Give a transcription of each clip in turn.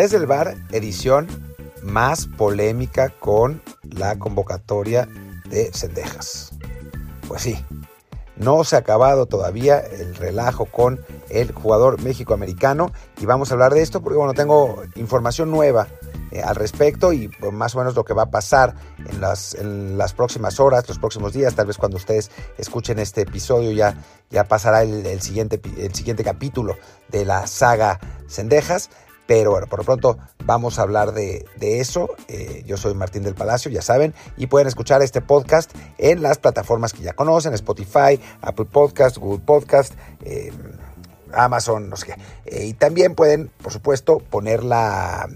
Desde el bar, edición más polémica con la convocatoria de Cendejas. Pues sí, no se ha acabado todavía el relajo con el jugador México-americano y vamos a hablar de esto porque bueno, tengo información nueva eh, al respecto y pues, más o menos lo que va a pasar en las, en las próximas horas, los próximos días, tal vez cuando ustedes escuchen este episodio ya, ya pasará el, siguiente, el siguiente capítulo de la saga Cendejas. Pero bueno, por lo pronto vamos a hablar de, eso. Eh, yo soy Martín del Palacio, ya saben, y pueden escuchar este podcast en las plataformas que ya conocen, Spotify, Apple Podcast, Google Podcast, eh, Amazon, no sé qué. Eh, y también pueden, por supuesto, poner la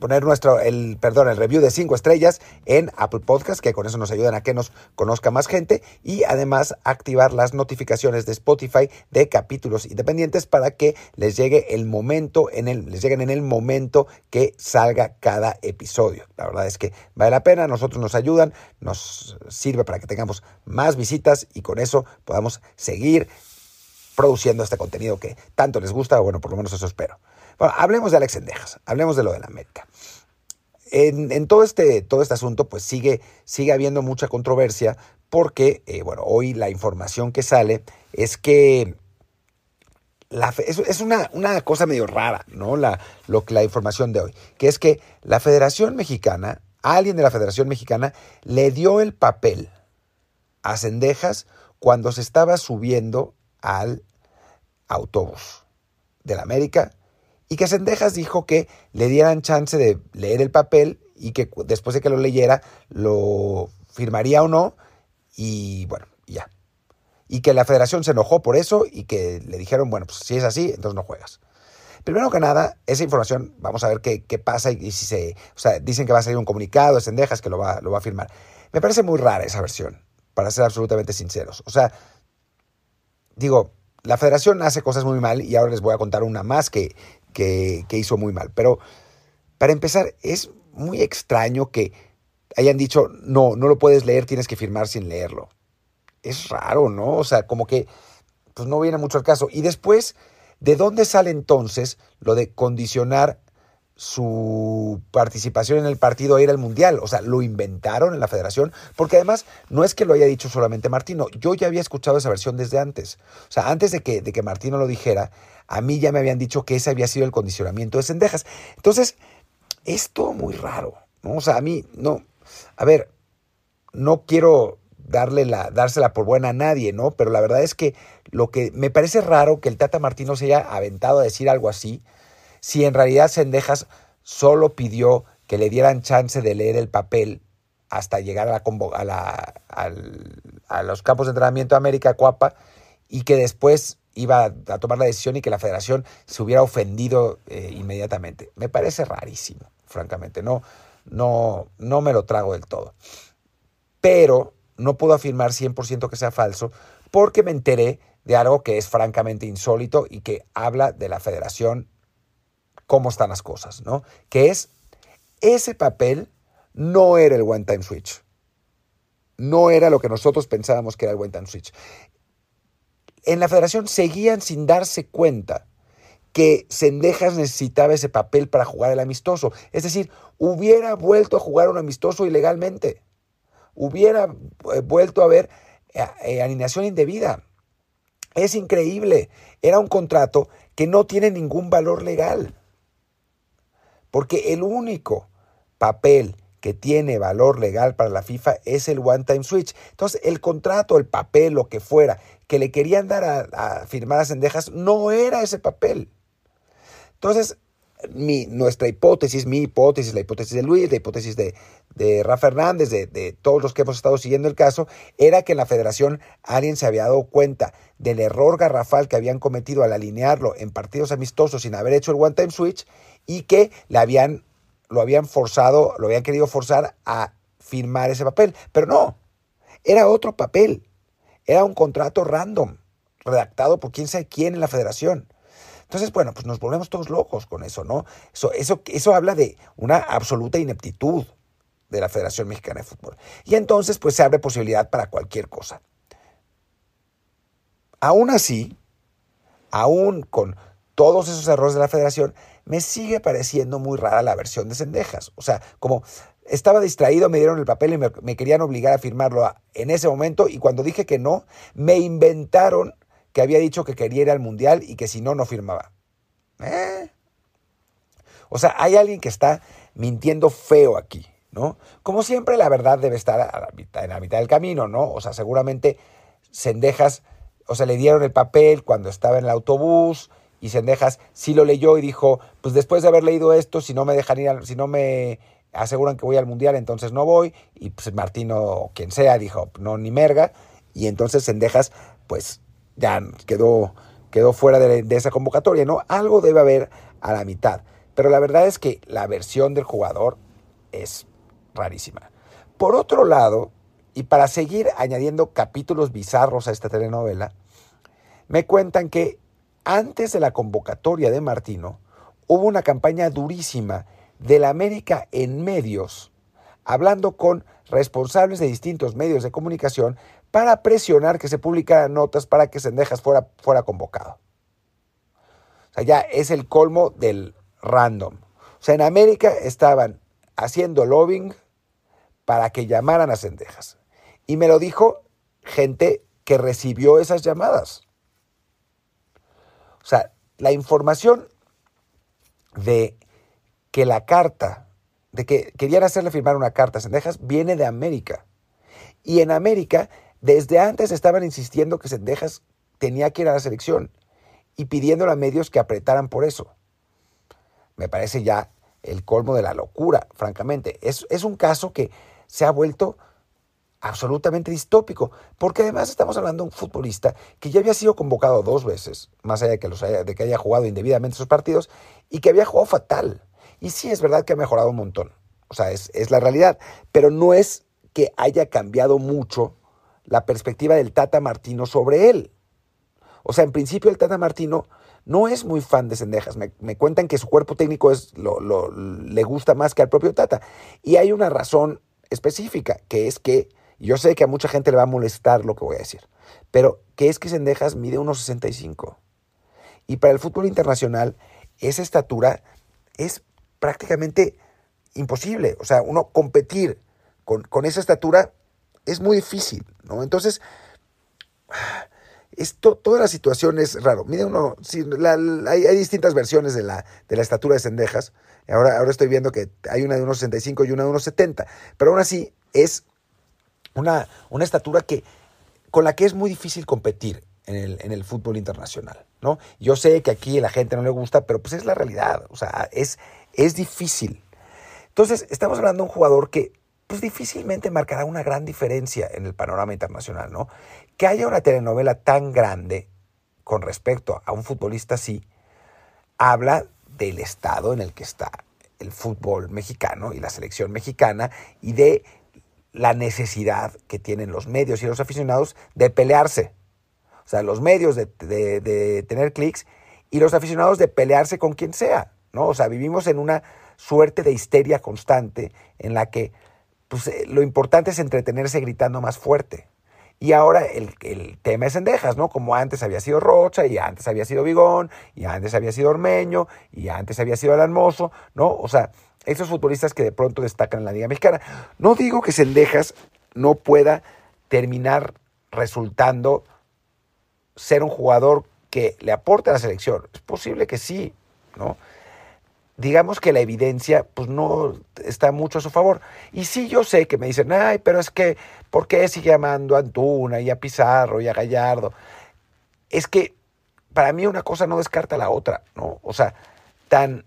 poner nuestro, el, perdón, el review de 5 estrellas en Apple Podcast, que con eso nos ayudan a que nos conozca más gente y además activar las notificaciones de Spotify de capítulos independientes para que les llegue el momento, en el, les lleguen en el momento que salga cada episodio. La verdad es que vale la pena, nosotros nos ayudan, nos sirve para que tengamos más visitas y con eso podamos seguir produciendo este contenido que tanto les gusta, o bueno, por lo menos eso espero. Bueno, hablemos de Alex Sendejas, hablemos de lo de la América. En, todo, este, todo este asunto, pues sigue, sigue habiendo mucha controversia porque, eh, bueno, hoy la información que sale es que la, es, una, una, cosa medio rara, ¿no? La, lo, la información de hoy, que es que la Federación Mexicana, alguien de la Federación Mexicana, le dio el papel a Cendejas cuando se estaba subiendo al autobús de la América y que Sendejas dijo que le dieran chance de leer el papel y que después de que lo leyera lo firmaría o no y bueno, ya. Y que la federación se enojó por eso y que le dijeron, bueno, pues si es así, entonces no juegas. Primero que nada, esa información, vamos a ver qué, pasa y, si se... O sea, dicen que va a salir un comunicado de Sendejas que lo va, lo va a firmar. Me parece muy rara esa versión, para ser absolutamente sinceros. O sea, digo, la federación hace cosas muy mal y ahora les voy a contar una más que, que, hizo muy mal. Pero para empezar, es muy extraño que hayan dicho, no, no lo puedes leer, tienes que firmar sin leerlo. Es raro, ¿no? O sea, como que pues no viene mucho al caso. Y después, ¿de dónde sale entonces lo de condicionar su participación en el partido a ir al Mundial. O sea, lo inventaron en la federación, porque además no es que lo haya dicho solamente Martino, yo ya había escuchado esa versión desde antes. O sea, antes de que, de que Martino lo dijera, a mí ya me habían dicho que ese había sido el condicionamiento de Cendejas. Entonces, es todo muy raro, ¿no? O sea, a mí, no, a ver, no quiero darle la, dársela por buena a nadie, ¿no? Pero la verdad es que lo que me parece raro que el Tata Martino se haya aventado a decir algo así, si en realidad Sendejas solo pidió que le dieran chance de leer el papel hasta llegar a, la, a, los campos de entrenamiento de América Cuapa y que después iba a tomar la decisión y que la federación se hubiera ofendido eh, inmediatamente. Me parece rarísimo, francamente. No, no, no me lo trago del todo. Pero no puedo afirmar 100% que sea falso porque me enteré de algo que es francamente insólito y que habla de la federación cómo están las cosas, ¿no? Que es, ese papel no era el One Time Switch. No era lo que nosotros pensábamos que era el One Time Switch. En la federación seguían sin darse cuenta que Sendejas necesitaba ese papel para jugar el amistoso. Es decir, hubiera vuelto a jugar un amistoso ilegalmente. Hubiera eh, vuelto a ver eh, eh, alineación indebida. Es increíble. Era un contrato que no tiene ningún valor legal. Porque el único papel que tiene valor legal para la FIFA es el One Time Switch. Entonces, el contrato, el papel, lo que fuera, que le querían dar a, firmar a Cendejas, no era ese papel. Entonces, mi, nuestra hipótesis, mi hipótesis, la hipótesis de Luis, la hipótesis de, de Rafa Hernández, de, de, todos los que hemos estado siguiendo el caso, era que en la federación alguien se había dado cuenta del error garrafal que habían cometido al alinearlo en partidos amistosos sin haber hecho el One Time Switch y que le habían, lo habían forzado, lo habían querido forzar a firmar ese papel. Pero no, era otro papel. Era un contrato random, redactado por quién sabe quién en la federación. Entonces, bueno, pues nos volvemos todos locos con eso, ¿no? Eso, eso, eso habla de una absoluta ineptitud de la Federación Mexicana de Fútbol. Y entonces, pues se abre posibilidad para cualquier cosa. Aún así, aún con todos esos errores de la federación, me sigue pareciendo muy rara la versión de Cendejas. O sea, como estaba distraído, me dieron el papel y me, querían obligar a firmarlo en ese momento y cuando dije que no, me inventaron que había dicho que quería ir al Mundial y que si no, no firmaba. ¿Eh? O sea, hay alguien que está mintiendo feo aquí, ¿no? Como siempre, la verdad debe estar en la mitad del camino, ¿no? O sea, seguramente Cendejas, o sea, le dieron el papel cuando estaba en el autobús y Cendejas sí lo leyó y dijo, pues después de haber leído esto, si no me dejan si no me aseguran que voy al mundial, entonces no voy. Y pues Martino, quien sea, dijo, no, ni merga. Y entonces Cendejas, pues ya quedó, quedó fuera de, de, esa convocatoria, ¿no? Algo debe haber a la mitad. Pero la verdad es que la versión del jugador es rarísima. Por otro lado, y para seguir añadiendo capítulos bizarros a esta telenovela, me cuentan que antes de la convocatoria de Martino, hubo una campaña durísima de la América en medios, hablando con responsables de distintos medios de comunicación para presionar que se publicaran notas para que Sendejas fuera, fuera convocado. O sea, ya es el colmo del random. O sea, en América estaban haciendo lobbying para que llamaran a Sendejas. Y me lo dijo gente que recibió esas llamadas. O sea, la información de que la carta, de que querían hacerle firmar una carta a Sendejas, viene de América. Y en América, desde antes estaban insistiendo que Sendejas tenía que ir a la selección y pidiéndole a medios que apretaran por eso. Me parece ya el colmo de la locura, francamente. Es, es un caso que se ha vuelto absolutamente distópico, porque además estamos hablando de un futbolista que ya había sido convocado dos veces, más allá de que, los haya, de que haya jugado indebidamente sus partidos, y que había jugado fatal. Y sí, es verdad que ha mejorado un montón. O sea, es, es la realidad. Pero no es que haya cambiado mucho la perspectiva del Tata Martino sobre él. O sea, en principio el Tata Martino no es muy fan de Cendejas. Me, me cuentan que su cuerpo técnico es, lo, le gusta más que al propio Tata. Y hay una razón específica, que es que, yo sé que a mucha gente le va a molestar lo que voy a decir, pero que es que Cendejas mide unos 65. Y para el fútbol internacional, esa estatura es prácticamente imposible. O sea, uno competir con, esa estatura es muy difícil, ¿no? Entonces, toda la situación es raro. Mide uno, hay, distintas versiones de la, de la estatura de Cendejas. Ahora, ahora estoy viendo que hay una de unos 65 y una de unos 70. Pero aún así es una, una estatura que, con la que es muy difícil competir en el, en el fútbol internacional, ¿no? Yo sé que aquí a la gente no le gusta, pero pues es la realidad. O sea, es, es difícil. Entonces, estamos hablando de un jugador que pues difícilmente marcará una gran diferencia en el panorama internacional, ¿no? Que haya una telenovela tan grande con respecto a un futbolista así, habla del estado en el que está el fútbol mexicano y la selección mexicana y de la necesidad que tienen los medios y los aficionados de pelearse. O sea, los medios de, de, de tener clics y los aficionados de pelearse con quien sea. ¿No? O sea, vivimos en una suerte de histeria constante en la que pues, eh, lo importante es entretenerse gritando más fuerte. Y ahora el, el, tema es endejas, ¿no? Como antes había sido Rocha, y antes había sido Vigón, y antes había sido Ormeño, y antes había sido Alanmoso, ¿no? O sea, esos futbolistas que de pronto destacan en la Liga Mexicana. No digo que Sendejas no pueda terminar resultando ser un jugador que le aporte a la selección. Es posible que sí, ¿no? Digamos que la evidencia pues no está mucho a su favor. Y sí, yo sé que me dicen, ay, pero es que, ¿por qué sigue llamando a Antuna y a Pizarro y a Gallardo? Es que para mí una cosa no descarta la otra, ¿no? O sea, tan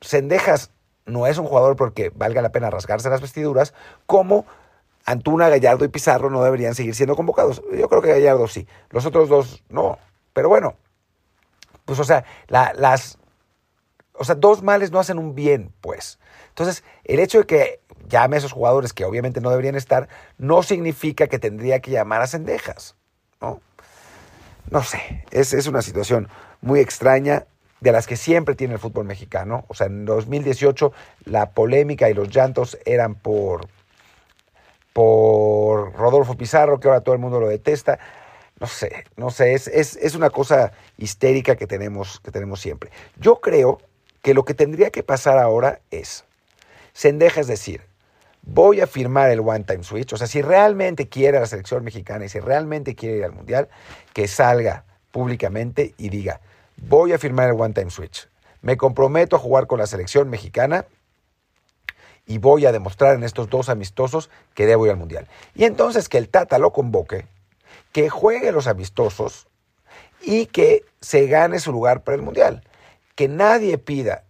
Sendejas no es un jugador porque valga la pena rasgarse las vestiduras, como Antuna, Gallardo y Pizarro no deberían seguir siendo convocados. Yo creo que Gallardo sí, los otros dos no. Pero bueno, pues o sea, la, las o sea, dos males no hacen un bien, pues. Entonces, el hecho de que llame a esos jugadores que obviamente no deberían estar, no significa que tendría que llamar a Cendejas, ¿no? No sé, es, es una situación muy extraña de las que siempre tiene el fútbol mexicano. O sea, en 2018 la polémica y los llantos eran por, por Rodolfo Pizarro, que ahora todo el mundo lo detesta. no sé, no sé, es, es, una cosa histérica que tenemos, que tenemos siempre. Yo creo que lo que tendría que pasar ahora es, Sendeja es decir, voy a firmar el One Time Switch, o sea, si realmente quiere la selección mexicana y si realmente quiere ir al Mundial, que salga públicamente y diga, voy a firmar el One Time Switch, me comprometo a jugar con la selección mexicana y voy a demostrar en estos dos amistosos que debo ir al Mundial. Y entonces que el Tata lo convoque, que juegue los amistosos y que se gane su lugar para el Mundial. Que nadie pida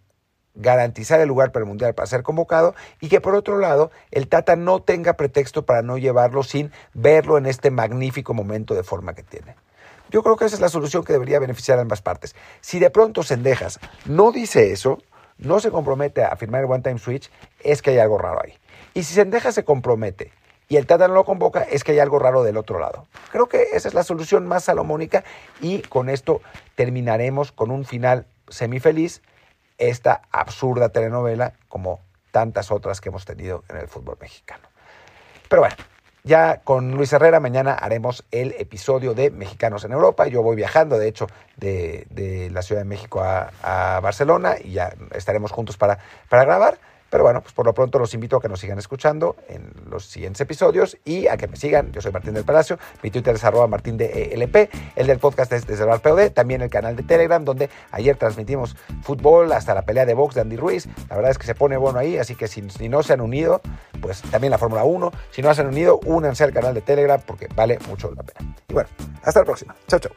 garantizar el lugar para el Mundial para ser convocado y que por otro lado el Tata no tenga pretexto para no llevarlo sin verlo en este magnífico momento de forma que tiene. Yo creo que esa es la solución que debería beneficiar a ambas partes. Si de pronto Sendejas no dice eso, no se compromete a firmar el One Time Switch, es que hay algo raro ahí. Y si Sendejas se compromete y el Tata no lo convoca, es que hay algo raro del otro lado. Creo que esa es la solución más salomónica y con esto terminaremos con un final semifeliz esta absurda telenovela como tantas otras que hemos tenido en el fútbol mexicano. Pero bueno, ya con Luis Herrera mañana haremos el episodio de Mexicanos en Europa. Yo voy viajando, de hecho, de, la Ciudad de México a, a, Barcelona y ya estaremos juntos para, para grabar. Pero bueno, pues por lo pronto los invito a que nos sigan escuchando en los siguientes episodios y a que me sigan. Yo soy Martín del Palacio, mi Twitter es arroba martín de ELP, el del podcast es desde el POD, también el canal de Telegram donde ayer transmitimos fútbol hasta la pelea de box de Andy Ruiz. La verdad es que se pone bueno ahí, así que si, si no se han unido, pues también la Fórmula 1. Si no se han unido, únanse al canal de Telegram porque vale mucho la pena. Y bueno, hasta la próxima. Chao, chao.